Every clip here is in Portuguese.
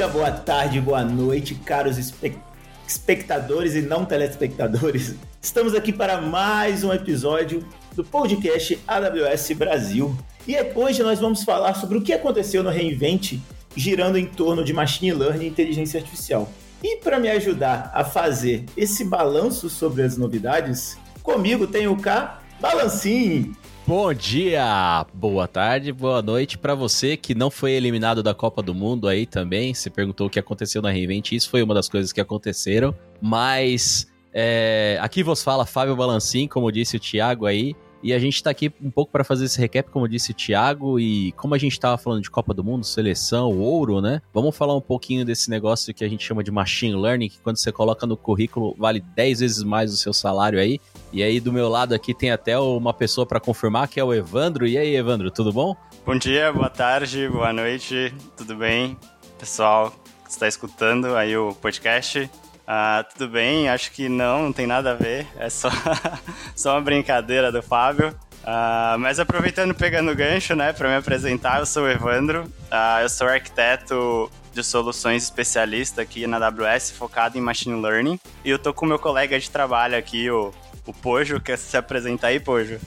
dia, boa tarde, boa noite, caros espe espectadores e não telespectadores. Estamos aqui para mais um episódio do podcast AWS Brasil. E hoje nós vamos falar sobre o que aconteceu no Reinvent, girando em torno de Machine Learning e Inteligência Artificial. E para me ajudar a fazer esse balanço sobre as novidades, comigo tem o K Balancin. Bom dia, boa tarde, boa noite para você que não foi eliminado da Copa do Mundo aí também. Você perguntou o que aconteceu na Reinvent, isso foi uma das coisas que aconteceram. Mas é, aqui vos fala Fábio Balancin, como disse o Thiago aí. E a gente está aqui um pouco para fazer esse recap, como disse o Thiago, e como a gente estava falando de Copa do Mundo, seleção, ouro, né? Vamos falar um pouquinho desse negócio que a gente chama de machine learning, que quando você coloca no currículo vale 10 vezes mais o seu salário aí. E aí do meu lado aqui tem até uma pessoa para confirmar, que é o Evandro. E aí, Evandro, tudo bom? Bom dia, boa tarde, boa noite, tudo bem? Pessoal que está escutando aí o podcast. Ah, tudo bem, acho que não, não tem nada a ver, é só, só uma brincadeira do Fábio. Ah, mas aproveitando pegando o gancho, né, para me apresentar, eu sou o Evandro, ah, eu sou arquiteto de soluções especialista aqui na AWS, focado em Machine Learning, e eu tô com meu colega de trabalho aqui, o, o Pojo, quer se apresentar aí, Pojo?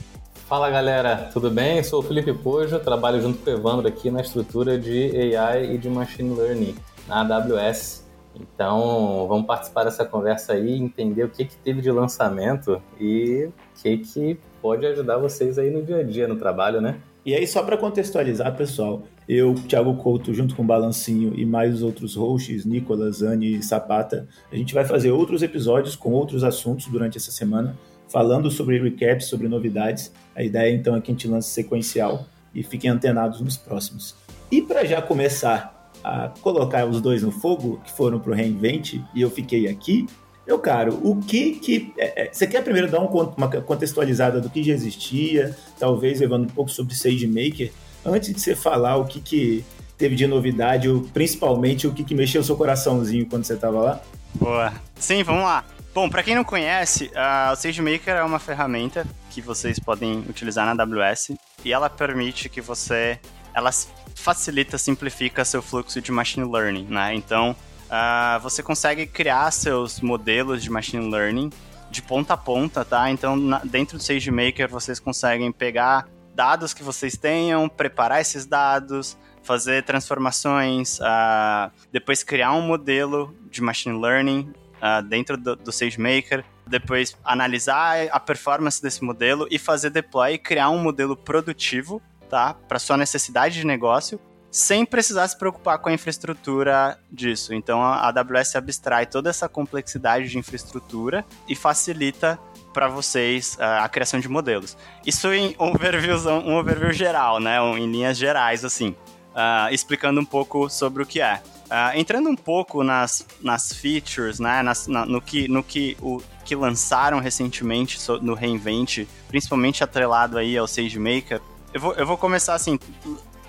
Fala galera, tudo bem? Eu sou o Felipe Pojo, trabalho junto com o Evandro aqui na estrutura de AI e de Machine Learning na AWS. Então, vamos participar dessa conversa aí, entender o que, que teve de lançamento e o que, que pode ajudar vocês aí no dia a dia, no trabalho, né? E aí, só para contextualizar, pessoal, eu, Thiago Couto, junto com o Balancinho e mais os outros hosts, Nicolas, Anne e Sapata, a gente vai fazer outros episódios com outros assuntos durante essa semana, falando sobre recaps, sobre novidades. A ideia, então, é que a gente lance sequencial e fiquem antenados nos próximos. E para já começar a colocar os dois no fogo, que foram pro Reinvent, e eu fiquei aqui. Meu caro, o que que. É, é, você quer primeiro dar um, uma contextualizada do que já existia, talvez levando um pouco sobre SageMaker, antes de você falar o que, que teve de novidade, principalmente o que, que mexeu o seu coraçãozinho quando você estava lá? Boa. Sim, vamos lá. Bom, para quem não conhece, uh, o SageMaker é uma ferramenta que vocês podem utilizar na AWS e ela permite que você ela facilita, simplifica seu fluxo de machine learning, né? Então, uh, você consegue criar seus modelos de machine learning de ponta a ponta, tá? Então, na, dentro do SageMaker, vocês conseguem pegar dados que vocês tenham, preparar esses dados, fazer transformações, uh, depois criar um modelo de machine learning uh, dentro do, do SageMaker, depois analisar a performance desse modelo e fazer deploy e criar um modelo produtivo tá? Para sua necessidade de negócio, sem precisar se preocupar com a infraestrutura disso. Então a AWS abstrai toda essa complexidade de infraestrutura e facilita para vocês uh, a criação de modelos. Isso em um overview, um overview geral, né? Em linhas gerais, assim, uh, explicando um pouco sobre o que é. Uh, entrando um pouco nas, nas features, né? Nas, na, no que, no que, o, que lançaram recentemente no Reinvent, principalmente atrelado aí ao SageMaker, eu vou, eu vou começar assim,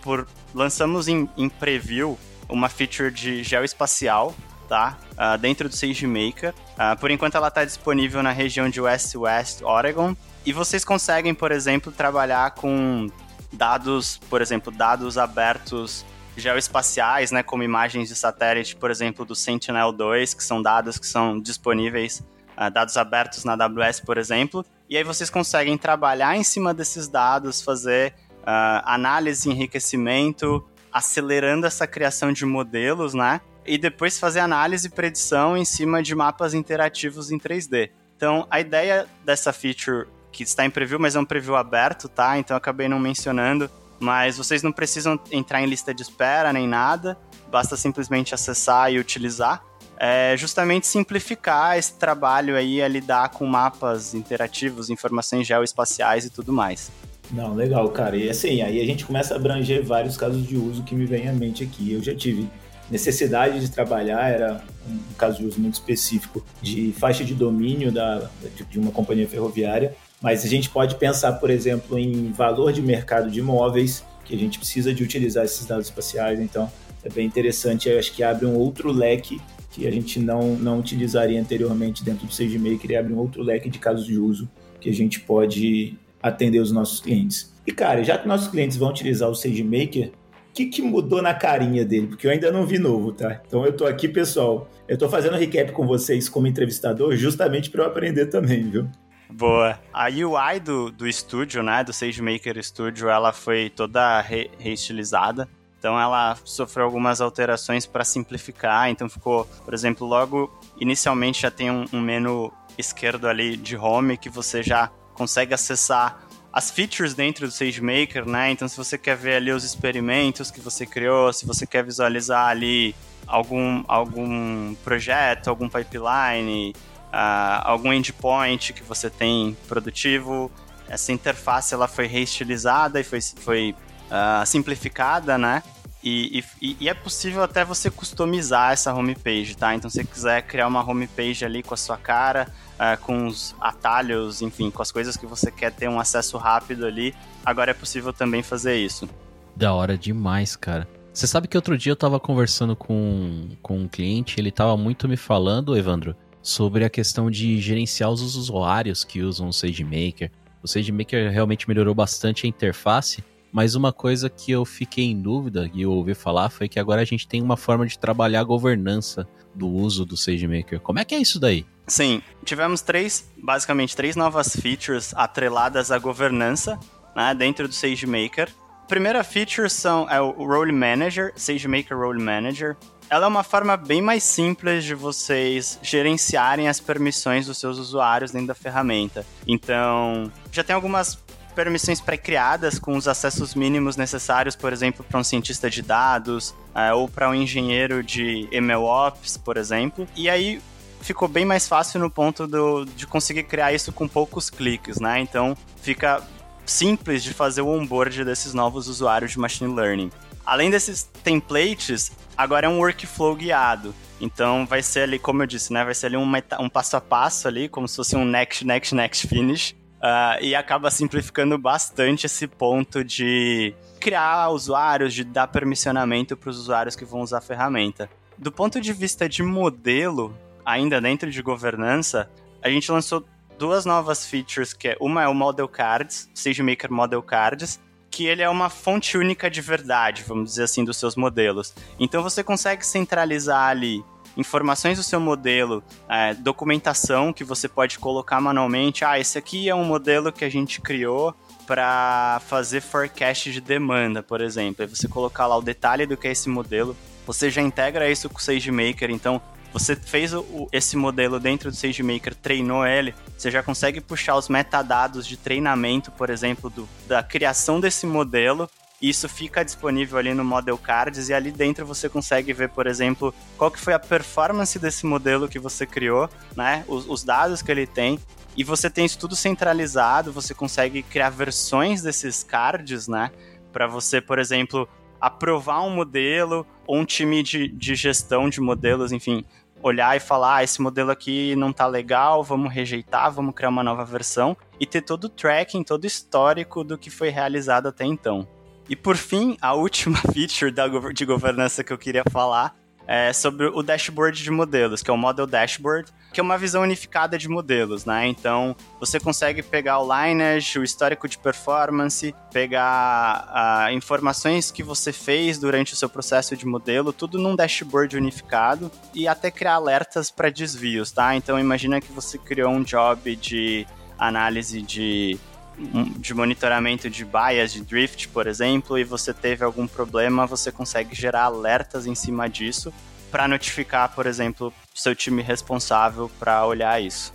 por lançamos em, em preview uma feature de geoespacial, tá? Uh, dentro do SageMaker. Uh, por enquanto ela está disponível na região de West West Oregon. E vocês conseguem, por exemplo, trabalhar com dados, por exemplo, dados abertos geoespaciais, né, como imagens de satélite, por exemplo, do Sentinel-2, que são dados que são disponíveis, uh, dados abertos na AWS, por exemplo. E aí vocês conseguem trabalhar em cima desses dados, fazer uh, análise enriquecimento, acelerando essa criação de modelos, né? E depois fazer análise e predição em cima de mapas interativos em 3D. Então, a ideia dessa feature, que está em preview, mas é um preview aberto, tá? Então, acabei não mencionando, mas vocês não precisam entrar em lista de espera nem nada, basta simplesmente acessar e utilizar é justamente simplificar esse trabalho aí a lidar com mapas interativos, informações geoespaciais e tudo mais. Não, legal, cara. E assim, aí a gente começa a abranger vários casos de uso que me vem à mente aqui. Eu já tive necessidade de trabalhar, era um caso de uso muito específico de faixa de domínio da, de uma companhia ferroviária, mas a gente pode pensar, por exemplo, em valor de mercado de imóveis, que a gente precisa de utilizar esses dados espaciais, então é bem interessante, eu acho que abre um outro leque que a gente não, não utilizaria anteriormente dentro do SageMaker e abre um outro leque de casos de uso que a gente pode atender os nossos clientes. E cara, já que nossos clientes vão utilizar o SageMaker, que, que mudou na carinha dele, porque eu ainda não vi novo, tá? Então eu tô aqui, pessoal. Eu tô fazendo recap com vocês como entrevistador, justamente para eu aprender também, viu? Boa. A UI do, do estúdio, né, do SageMaker Studio, ela foi toda re reestilizada. Então ela sofreu algumas alterações para simplificar. Então ficou, por exemplo, logo inicialmente já tem um, um menu esquerdo ali de home que você já consegue acessar as features dentro do SageMaker, né? Então, se você quer ver ali os experimentos que você criou, se você quer visualizar ali algum, algum projeto, algum pipeline, uh, algum endpoint que você tem produtivo, essa interface ela foi reestilizada e foi, foi uh, simplificada, né? E, e, e, é possível até você customizar essa homepage, tá? Então, se você quiser criar uma homepage ali com a sua cara, uh, com os atalhos, enfim, com as coisas que você quer ter um acesso rápido ali, agora é possível também fazer isso. Da hora demais, cara. Você sabe que outro dia eu tava conversando com, com um cliente, ele tava muito me falando, Evandro, sobre a questão de gerenciar os usuários que usam o SageMaker. O SageMaker realmente melhorou bastante a interface, mas uma coisa que eu fiquei em dúvida e eu ouvi falar foi que agora a gente tem uma forma de trabalhar a governança do uso do SageMaker. Como é que é isso daí? Sim, tivemos três, basicamente três novas features atreladas à governança né, dentro do SageMaker. A primeira feature são, é o Role Manager, SageMaker Role Manager. Ela é uma forma bem mais simples de vocês gerenciarem as permissões dos seus usuários dentro da ferramenta. Então, já tem algumas permissões pré-criadas com os acessos mínimos necessários, por exemplo, para um cientista de dados uh, ou para um engenheiro de MLOps, por exemplo. E aí ficou bem mais fácil no ponto do, de conseguir criar isso com poucos cliques, né? Então fica simples de fazer o onboard desses novos usuários de machine learning. Além desses templates, agora é um workflow guiado. Então vai ser ali, como eu disse, né? Vai ser ali um, um passo a passo ali, como se fosse um next, next, next finish. Uh, e acaba simplificando bastante esse ponto de criar usuários, de dar permissionamento para os usuários que vão usar a ferramenta. Do ponto de vista de modelo, ainda dentro de governança, a gente lançou duas novas features, que é uma é o Model Cards, SageMaker Model Cards, que ele é uma fonte única de verdade, vamos dizer assim, dos seus modelos. Então você consegue centralizar ali informações do seu modelo, é, documentação que você pode colocar manualmente. Ah, esse aqui é um modelo que a gente criou para fazer forecast de demanda, por exemplo. Aí você colocar lá o detalhe do que é esse modelo. Você já integra isso com o SageMaker, então você fez o, esse modelo dentro do SageMaker, treinou ele, você já consegue puxar os metadados de treinamento, por exemplo, do, da criação desse modelo isso fica disponível ali no Model Cards e ali dentro você consegue ver, por exemplo, qual que foi a performance desse modelo que você criou, né? Os, os, dados que ele tem. E você tem isso tudo centralizado, você consegue criar versões desses cards, né? Para você, por exemplo, aprovar um modelo ou um time de, de gestão de modelos, enfim, olhar e falar, ah, esse modelo aqui não tá legal, vamos rejeitar, vamos criar uma nova versão e ter todo o tracking, todo o histórico do que foi realizado até então. E por fim, a última feature da, de governança que eu queria falar é, sobre o dashboard de modelos, que é o Model Dashboard, que é uma visão unificada de modelos, né? Então, você consegue pegar o lineage, o histórico de performance, pegar uh, informações que você fez durante o seu processo de modelo, tudo num dashboard unificado e até criar alertas para desvios, tá? Então, imagina que você criou um job de análise de de monitoramento de bias, de drift, por exemplo, e você teve algum problema, você consegue gerar alertas em cima disso para notificar, por exemplo, seu time responsável para olhar isso.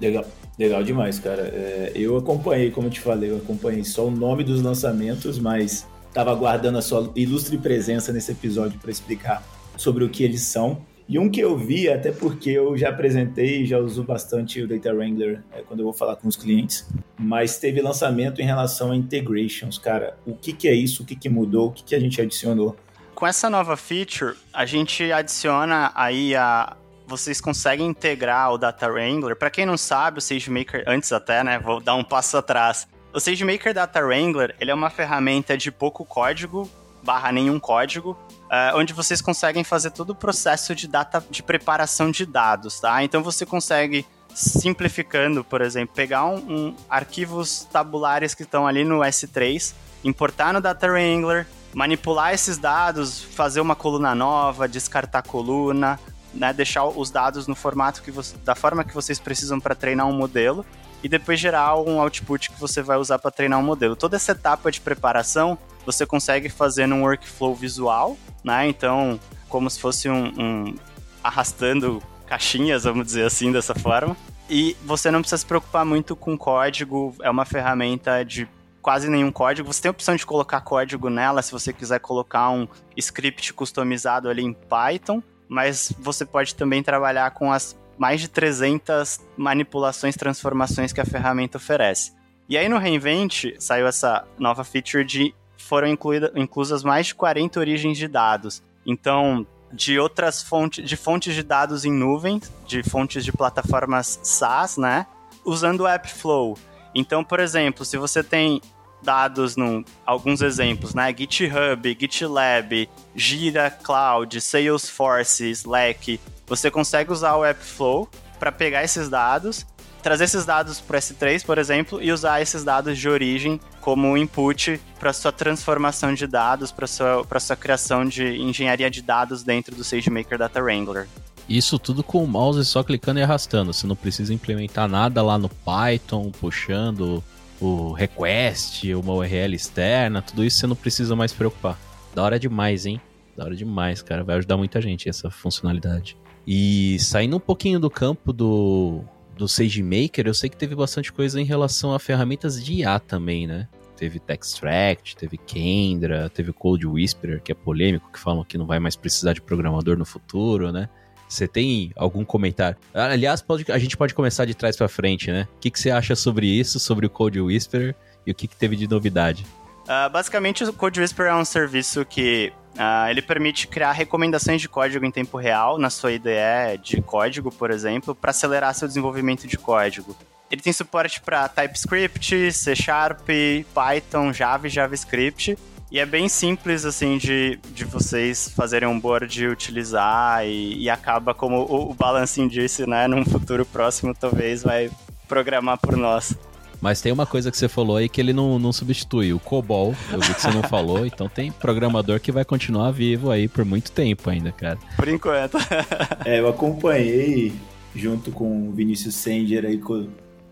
Legal, legal demais, cara. É, eu acompanhei, como eu te falei, eu acompanhei só o nome dos lançamentos, mas estava aguardando a sua ilustre presença nesse episódio para explicar sobre o que eles são. E um que eu vi, até porque eu já apresentei já uso bastante o Data Wrangler é, quando eu vou falar com os clientes, mas teve lançamento em relação a integrations, cara. O que, que é isso? O que, que mudou? O que, que a gente adicionou? Com essa nova feature, a gente adiciona aí a. Vocês conseguem integrar o Data Wrangler. Para quem não sabe, o SageMaker, antes até, né? Vou dar um passo atrás. O SageMaker Data Wrangler, ele é uma ferramenta de pouco código, barra nenhum código, uh, onde vocês conseguem fazer todo o processo de data de preparação de dados, tá? Então você consegue simplificando, por exemplo, pegar um, um arquivos tabulares que estão ali no S3, importar no Data Wrangler, manipular esses dados, fazer uma coluna nova, descartar coluna, né, deixar os dados no formato que você, da forma que vocês precisam para treinar um modelo e depois gerar um output que você vai usar para treinar um modelo. Toda essa etapa de preparação você consegue fazer num workflow visual, né? Então, como se fosse um, um arrastando caixinhas, vamos dizer assim, dessa forma. E você não precisa se preocupar muito com código, é uma ferramenta de quase nenhum código. Você tem a opção de colocar código nela se você quiser colocar um script customizado ali em Python, mas você pode também trabalhar com as mais de 300 manipulações, transformações que a ferramenta oferece. E aí no Reinvent saiu essa nova feature de foram incluída, inclusas mais de 40 origens de dados. Então, de outras fontes, de fontes de dados em nuvem, de fontes de plataformas SaaS, né? Usando o AppFlow. Então, por exemplo, se você tem dados num alguns exemplos, né? GitHub, GitLab, Jira Cloud, Salesforce, Slack, você consegue usar o AppFlow para pegar esses dados trazer esses dados para o S3, por exemplo, e usar esses dados de origem como input para sua transformação de dados, para sua para sua criação de engenharia de dados dentro do SageMaker Data Wrangler. Isso tudo com o mouse só clicando e arrastando. Você não precisa implementar nada lá no Python, puxando o request, uma URL externa, tudo isso você não precisa mais preocupar. Da hora demais, hein? Da hora demais, cara. Vai ajudar muita gente essa funcionalidade. E saindo um pouquinho do campo do, do SageMaker, eu sei que teve bastante coisa em relação a ferramentas de IA também, né? Teve Textract, teve Kendra, teve Code Whisperer, que é polêmico, que falam que não vai mais precisar de programador no futuro, né? Você tem algum comentário? Aliás, pode, a gente pode começar de trás para frente, né? O que, que você acha sobre isso, sobre o Code Whisperer e o que, que teve de novidade? Uh, basicamente, o Code Whisperer é um serviço que Uh, ele permite criar recomendações de código em tempo real na sua IDE de código, por exemplo, para acelerar seu desenvolvimento de código. Ele tem suporte para TypeScript, C Sharp, Python, Java e JavaScript. E é bem simples, assim, de, de vocês fazerem um board e utilizar. E, e acaba, como o, o Balancing disse, né? Num futuro próximo, talvez vai programar por nós. Mas tem uma coisa que você falou aí que ele não, não substitui, o COBOL. Eu vi que você não falou, então tem programador que vai continuar vivo aí por muito tempo ainda, cara. Por enquanto. é, eu acompanhei junto com o Vinícius Sender aí,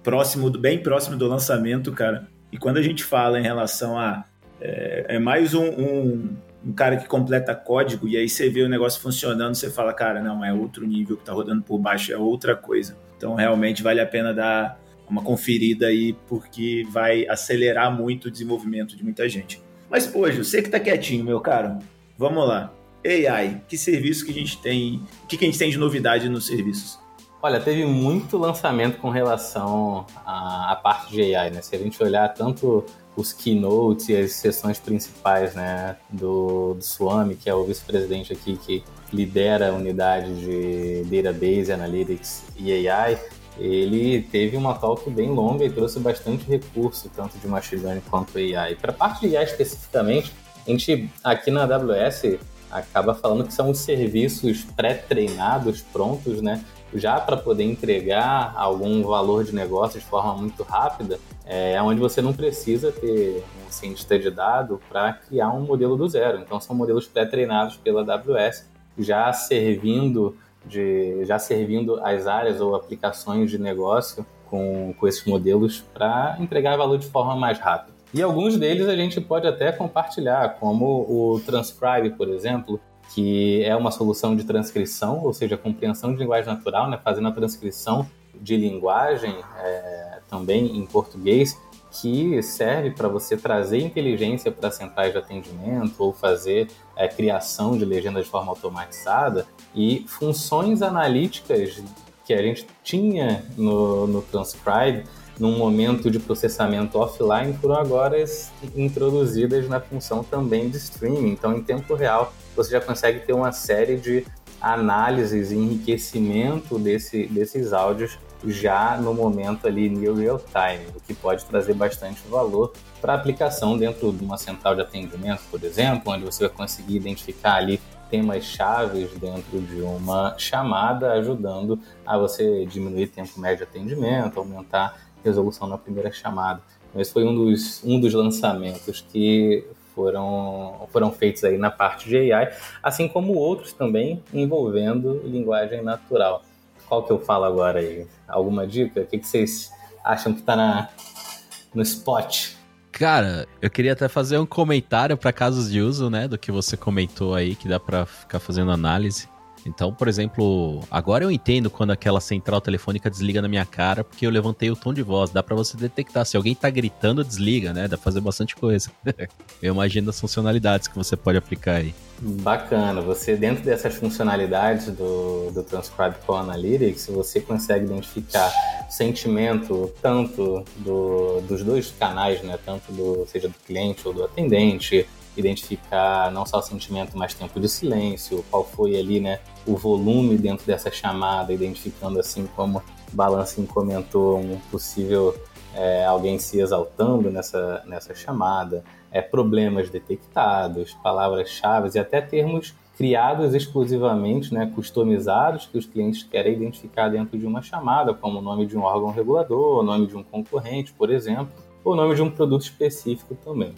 próximo, bem próximo do lançamento, cara. E quando a gente fala em relação a. É, é mais um, um, um, cara que completa código e aí você vê o negócio funcionando, você fala, cara, não, é outro nível que tá rodando por baixo, é outra coisa. Então realmente vale a pena dar uma conferida aí, porque vai acelerar muito o desenvolvimento de muita gente. Mas, hoje, você que tá quietinho, meu caro, vamos lá. AI, que serviço que a gente tem, o que, que a gente tem de novidade nos serviços? Olha, teve muito lançamento com relação à, à, parte de AI, né? Se a gente olhar tanto os keynotes e as sessões principais, né, do, do Swami, que é o vice-presidente aqui que lidera a unidade de Database, Analytics e AI, ele teve uma talk bem longa e trouxe bastante recurso, tanto de machine learning quanto AI. Para a parte de AI especificamente, a gente aqui na AWS acaba falando que são os serviços pré-treinados, prontos, né? Já para poder entregar algum valor de negócio de forma muito rápida, é onde você não precisa ter um cientista de dado para criar um modelo do zero. Então, são modelos pré-treinados pela AWS, já servindo de já servindo as áreas ou aplicações de negócio com, com esses modelos para entregar valor de forma mais rápida. E alguns deles a gente pode até compartilhar, como o Transcribe, por exemplo, que é uma solução de transcrição, ou seja, compreensão de linguagem natural, né, fazendo a transcrição de linguagem é, também em português, que serve para você trazer inteligência para centrais de atendimento ou fazer é, criação de legendas de forma automatizada e funções analíticas que a gente tinha no, no Transcribe num momento de processamento offline foram agora introduzidas na função também de streaming. Então, em tempo real, você já consegue ter uma série de análises e enriquecimento desse, desses áudios já no momento ali near real time, o que pode trazer bastante valor para aplicação dentro de uma central de atendimento, por exemplo, onde você vai conseguir identificar ali temas chaves dentro de uma chamada, ajudando a você diminuir tempo médio de atendimento, aumentar a resolução na primeira chamada. Esse foi um dos, um dos lançamentos que foram, foram feitos aí na parte de AI, assim como outros também envolvendo linguagem natural. Qual que eu falo agora aí? Alguma dica? O que, que vocês acham que está na, no spot? Cara, eu queria até fazer um comentário para casos de uso, né, do que você comentou aí, que dá para ficar fazendo análise. Então, por exemplo, agora eu entendo quando aquela central telefônica desliga na minha cara, porque eu levantei o tom de voz. Dá para você detectar. Se alguém tá gritando, desliga, né? Dá pra fazer bastante coisa. eu imagino as funcionalidades que você pode aplicar aí. Bacana. Você, dentro dessas funcionalidades do, do Transcribe Call Analytics, você consegue identificar sentimento tanto do, dos dois canais, né? Tanto do, seja do cliente ou do atendente, identificar não só o sentimento, mas tempo de silêncio, qual foi ali, né, o volume dentro dessa chamada, identificando assim como Balancing comentou um possível é, alguém se exaltando nessa, nessa chamada, é, problemas detectados, palavras-chave e até termos criados exclusivamente, né, customizados, que os clientes querem identificar dentro de uma chamada, como o nome de um órgão regulador, o nome de um concorrente, por exemplo, ou o nome de um produto específico também.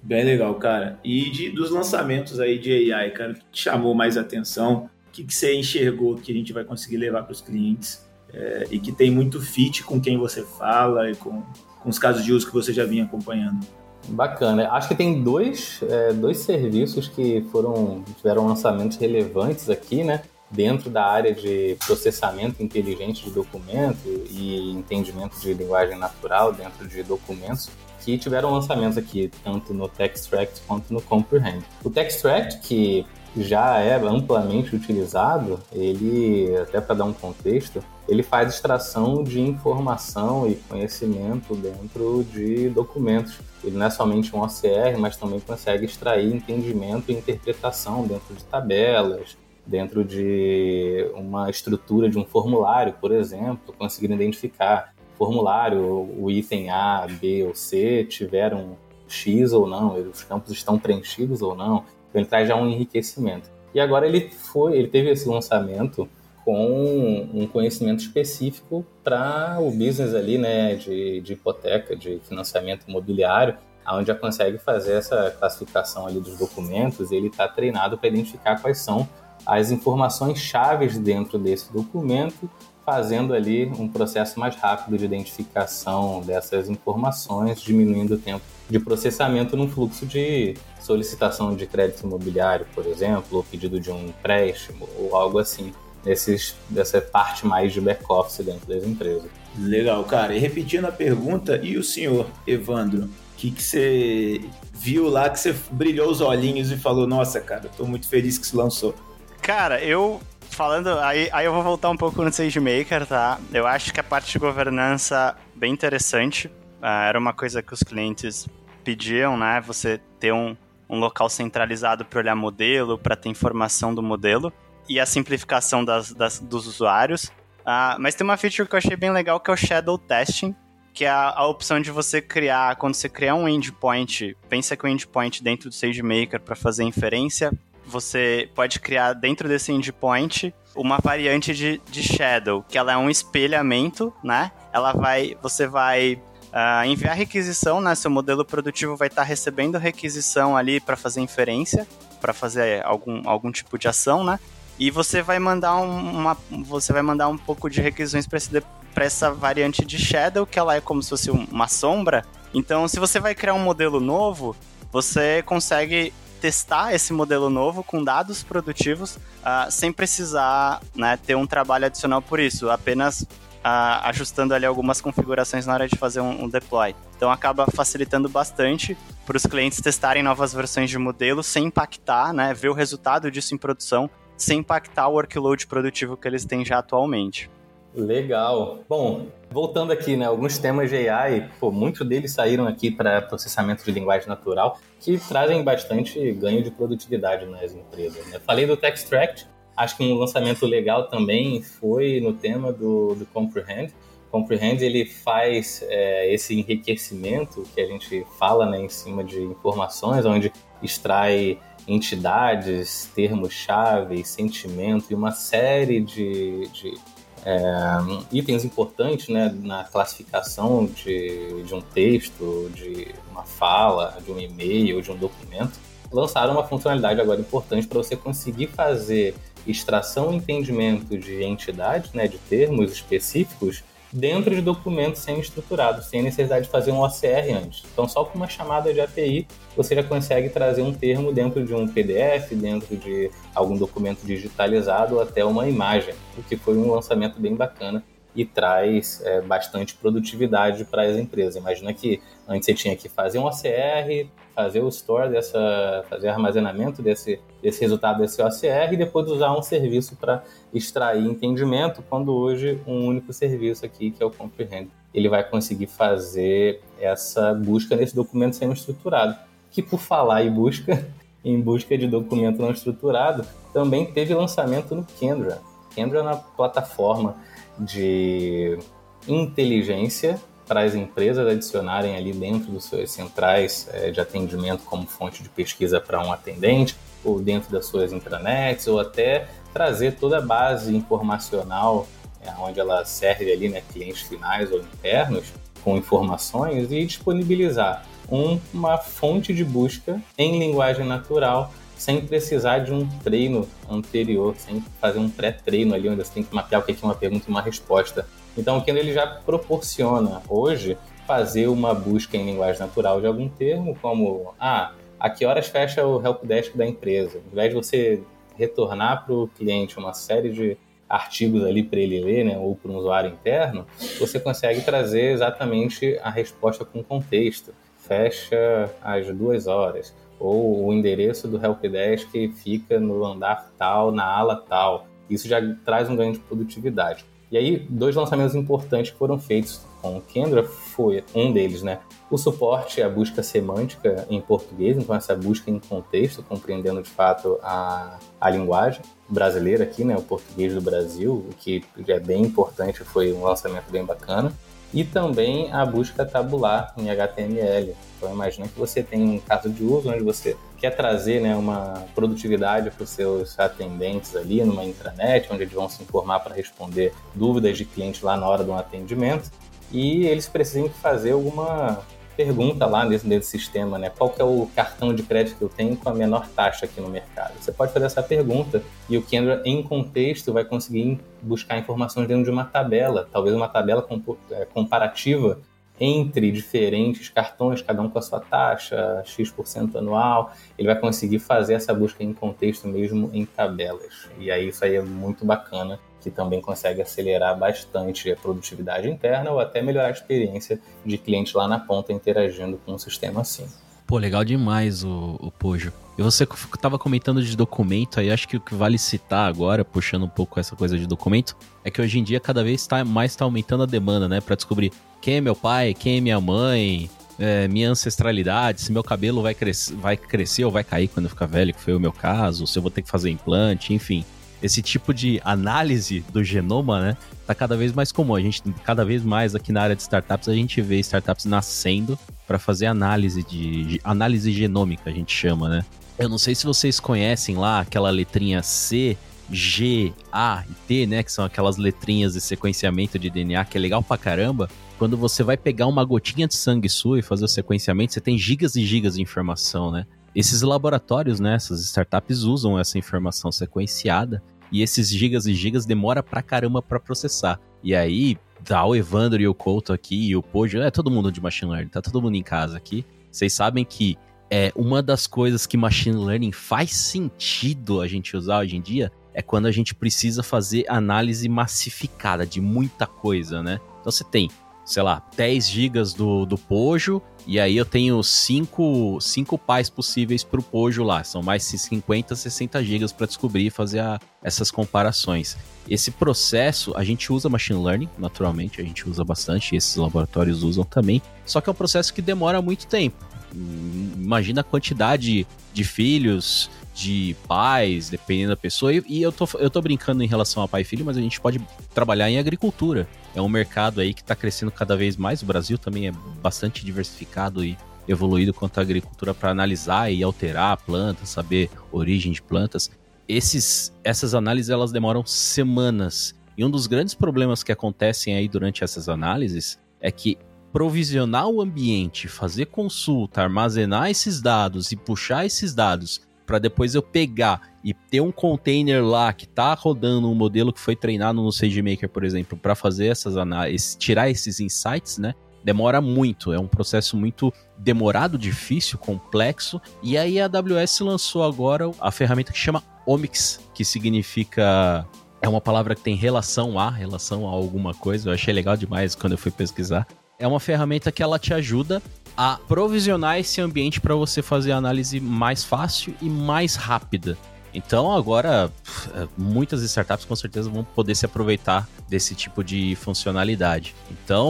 Bem legal, cara. E de, dos lançamentos aí de AI, cara, o que te chamou mais atenção? O que, que você enxergou que a gente vai conseguir levar para os clientes? É, e que tem muito fit com quem você fala e com, com os casos de uso que você já vinha acompanhando. Bacana. Acho que tem dois, é, dois serviços que foram tiveram lançamentos relevantes aqui, né? Dentro da área de processamento inteligente de documento e entendimento de linguagem natural dentro de documentos que tiveram lançamentos aqui, tanto no Textract quanto no Comprehend. O Textract, que já é amplamente utilizado, ele, até para dar um contexto, ele faz extração de informação e conhecimento dentro de documentos. Ele não é somente um OCR, mas também consegue extrair entendimento e interpretação dentro de tabelas, dentro de uma estrutura de um formulário, por exemplo, conseguindo identificar formulário, o item A, B ou C tiveram X ou não, os campos estão preenchidos ou não. Então ele traz já um enriquecimento. E agora ele foi, ele teve esse lançamento com um conhecimento específico para o business ali, né, de, de hipoteca, de financiamento imobiliário, onde já consegue fazer essa classificação ali dos documentos. Ele está treinado para identificar quais são as informações chaves dentro desse documento fazendo ali um processo mais rápido de identificação dessas informações, diminuindo o tempo de processamento no fluxo de solicitação de crédito imobiliário, por exemplo, ou pedido de um empréstimo ou algo assim, nesses, dessa parte mais de back-office dentro das empresas. Legal, cara. E repetindo a pergunta, e o senhor, Evandro, o que, que você viu lá que você brilhou os olhinhos e falou, nossa, cara, estou muito feliz que se lançou? Cara, eu falando, aí, aí eu vou voltar um pouco no SageMaker, tá? Eu acho que a parte de governança bem interessante. Uh, era uma coisa que os clientes pediam, né? Você ter um, um local centralizado para olhar modelo, para ter informação do modelo e a simplificação das, das dos usuários. Uh, mas tem uma feature que eu achei bem legal que é o Shadow Testing, que é a, a, opção de você criar, quando você criar um endpoint, pensa que o endpoint dentro do SageMaker para fazer inferência, você pode criar dentro desse endpoint uma variante de, de shadow, que ela é um espelhamento, né? Ela vai, você vai uh, enviar requisição, né? Seu modelo produtivo vai estar tá recebendo requisição ali para fazer inferência, para fazer algum, algum tipo de ação, né? E você vai mandar uma, você vai mandar um pouco de requisições para essa variante de shadow, que ela é como se fosse uma sombra. Então, se você vai criar um modelo novo, você consegue testar esse modelo novo com dados produtivos uh, sem precisar né, ter um trabalho adicional por isso, apenas uh, ajustando ali algumas configurações na hora de fazer um, um deploy. Então acaba facilitando bastante para os clientes testarem novas versões de modelo sem impactar, né, ver o resultado disso em produção, sem impactar o workload produtivo que eles têm já atualmente. Legal. Bom, voltando aqui, né, alguns temas de AI, pô, muitos deles saíram aqui para processamento de linguagem natural, que trazem bastante ganho de produtividade nas empresas. Né? Falei do Textract, acho que um lançamento legal também foi no tema do, do Comprehend. Comprehend ele faz é, esse enriquecimento que a gente fala né, em cima de informações, onde extrai entidades, termos-chave, sentimento e uma série de, de é, itens importantes né, na classificação de, de um texto, de uma fala, de um e-mail, de um documento, lançaram uma funcionalidade agora importante para você conseguir fazer extração e entendimento de entidades, né, de termos específicos, dentro de documentos semi-estruturados, sem necessidade de fazer um OCR antes. Então, só com uma chamada de API, você já consegue trazer um termo dentro de um PDF, dentro de algum documento digitalizado ou até uma imagem, o que foi um lançamento bem bacana e traz é, bastante produtividade para as empresas. Imagina que antes você tinha que fazer um OCR, fazer o store dessa, fazer armazenamento desse, desse resultado desse OCR e depois usar um serviço para extrair entendimento, quando hoje um único serviço aqui, que é o Comprehend, ele vai conseguir fazer essa busca nesse documento sendo estruturado. Que por falar em busca, em busca de documento não estruturado, também teve lançamento no Kendra. Kendra é uma plataforma de inteligência para as empresas adicionarem ali dentro dos seus centrais é, de atendimento como fonte de pesquisa para um atendente, ou dentro das suas intranets, ou até trazer toda a base informacional é, onde ela serve ali, né, clientes finais ou internos, com informações e disponibilizar um, uma fonte de busca em linguagem natural sem precisar de um treino anterior, sem fazer um pré-treino ali, onde você tem que mapear o que é uma pergunta e uma resposta. Então, o Kendo ele já proporciona hoje fazer uma busca em linguagem natural de algum termo, como ah, a que horas fecha o helpdesk da empresa? Ao invés de você retornar para o cliente uma série de artigos ali para ele ler, né, ou para um usuário interno, você consegue trazer exatamente a resposta com contexto. Fecha às duas horas ou o endereço do helpdesk fica no andar tal, na ala tal. Isso já traz um ganho de produtividade. E aí, dois lançamentos importantes que foram feitos com o Kendra foi um deles, né? O suporte à busca semântica em português, então essa busca em contexto, compreendendo de fato a, a linguagem brasileira aqui, né? O português do Brasil, o que é bem importante, foi um lançamento bem bacana e também a busca tabular em HTML. Então imagina que você tem um caso de uso onde você quer trazer né, uma produtividade para os seus atendentes ali numa intranet, onde eles vão se informar para responder dúvidas de cliente lá na hora do atendimento, e eles precisam fazer alguma pergunta lá dentro desse sistema, né? Qual que é o cartão de crédito que eu tenho com a menor taxa aqui no mercado? Você pode fazer essa pergunta e o Kendra, em contexto, vai conseguir buscar informações dentro de uma tabela, talvez uma tabela é, comparativa entre diferentes cartões, cada um com a sua taxa, X% anual, ele vai conseguir fazer essa busca em contexto mesmo em tabelas. E aí isso aí é muito bacana que também consegue acelerar bastante a produtividade interna ou até melhorar a experiência de cliente lá na ponta interagindo com um sistema assim. Pô, legal demais o, o Pojo. E você estava comentando de documento, aí acho que o que vale citar agora, puxando um pouco essa coisa de documento, é que hoje em dia cada vez tá, mais está aumentando a demanda, né? Para descobrir quem é meu pai, quem é minha mãe, é, minha ancestralidade, se meu cabelo vai, cres vai crescer ou vai cair quando eu ficar velho, que foi o meu caso, se eu vou ter que fazer implante, enfim esse tipo de análise do genoma, né, tá cada vez mais comum. A gente cada vez mais aqui na área de startups a gente vê startups nascendo para fazer análise de, de, análise genômica, a gente chama, né? Eu não sei se vocês conhecem lá aquela letrinha C, G, A e T, né, que são aquelas letrinhas de sequenciamento de DNA que é legal pra caramba. Quando você vai pegar uma gotinha de sangue sua e fazer o sequenciamento, você tem gigas e gigas de informação, né? Esses laboratórios, né, essas startups usam essa informação sequenciada e esses gigas e gigas demora pra caramba para processar. E aí, tá o Evandro e o Couto aqui e o Pojo, é todo mundo de machine learning, tá todo mundo em casa aqui. Vocês sabem que é uma das coisas que machine learning faz sentido a gente usar hoje em dia é quando a gente precisa fazer análise massificada de muita coisa, né? Então você tem sei lá, 10 gigas do, do Pojo, e aí eu tenho 5 cinco pais possíveis para o Pojo lá. São mais 50, 60 gigas para descobrir e fazer a, essas comparações. Esse processo, a gente usa machine learning, naturalmente, a gente usa bastante, esses laboratórios usam também, só que é um processo que demora muito tempo. Imagina a quantidade de filhos, de pais, dependendo da pessoa. E, e, eu, tô, eu tô brincando em relação a pai e filho, mas a gente pode trabalhar em agricultura. É um mercado aí que está crescendo cada vez mais. O Brasil também é bastante diversificado e evoluído quanto à agricultura para analisar e alterar a planta, saber origem de plantas. Esses, essas análises elas demoram semanas E um dos grandes problemas que acontecem aí durante essas análises é que provisionar o ambiente, fazer consulta, armazenar esses dados e puxar esses dados para depois eu pegar e ter um container lá que tá rodando um modelo que foi treinado no SageMaker, por exemplo, para fazer essas análises, tirar esses insights, né? Demora muito, é um processo muito demorado, difícil, complexo. E aí a AWS lançou agora a ferramenta que chama Omics, que significa é uma palavra que tem relação a, relação a alguma coisa. Eu achei legal demais quando eu fui pesquisar. É uma ferramenta que ela te ajuda a provisionar esse ambiente para você fazer a análise mais fácil e mais rápida. Então agora é, muitas startups com certeza vão poder se aproveitar desse tipo de funcionalidade. Então,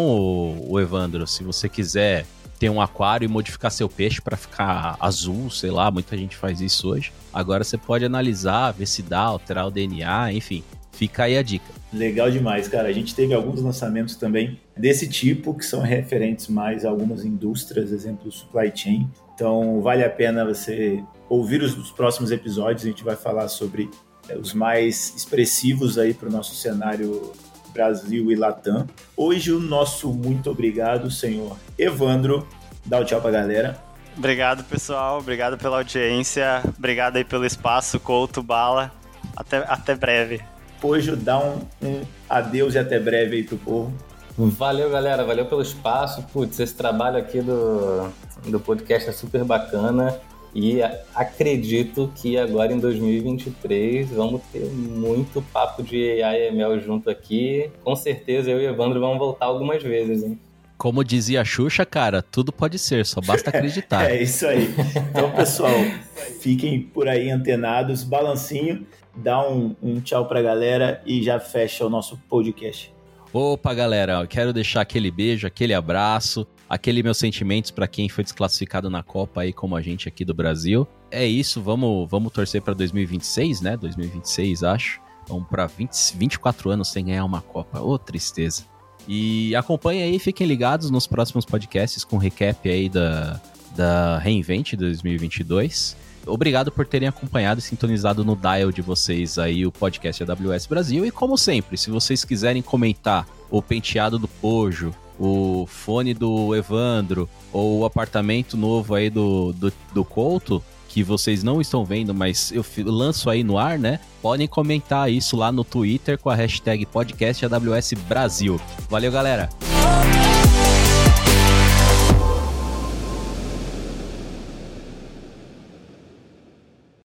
o Evandro, se você quiser ter um aquário e modificar seu peixe para ficar azul, sei lá, muita gente faz isso hoje. Agora você pode analisar, ver se dá, alterar o DNA, enfim. Fica aí a dica. Legal demais, cara. A gente teve alguns lançamentos também desse tipo, que são referentes mais a algumas indústrias, exemplo, supply chain. Então, vale a pena você ouvir os, os próximos episódios. A gente vai falar sobre é, os mais expressivos aí para o nosso cenário Brasil e Latam. Hoje, o nosso muito obrigado, senhor Evandro. Dá o um tchau para a galera. Obrigado, pessoal. Obrigado pela audiência. Obrigado aí pelo espaço, Couto, Bala. Até, até breve. Pojo, dá um, um adeus e até breve aí pro povo. Valeu, galera. Valeu pelo espaço. Putz, esse trabalho aqui do, do podcast é super bacana. E acredito que agora em 2023 vamos ter muito papo de AI e ML junto aqui. Com certeza eu e Evandro vamos voltar algumas vezes, hein? Como dizia a Xuxa, cara, tudo pode ser, só basta acreditar. é isso aí. Então, pessoal, fiquem por aí antenados. Balancinho dá um, um tchau pra galera e já fecha o nosso podcast. Opa, galera, eu quero deixar aquele beijo, aquele abraço, aquele meus sentimentos para quem foi desclassificado na Copa aí como a gente aqui do Brasil. É isso, vamos, vamos torcer para 2026, né? 2026, acho. Vamos para 24 anos sem ganhar uma Copa. Ô, oh, tristeza. E acompanhem aí, fiquem ligados nos próximos podcasts com recap aí da, da Reinvent 2022. Obrigado por terem acompanhado e sintonizado no dial de vocês aí o podcast AWS Brasil. E como sempre, se vocês quiserem comentar o penteado do Pojo, o fone do Evandro ou o apartamento novo aí do, do, do Couto, que vocês não estão vendo, mas eu lanço aí no ar, né? Podem comentar isso lá no Twitter com a hashtag podcast AWS Brasil. Valeu, galera!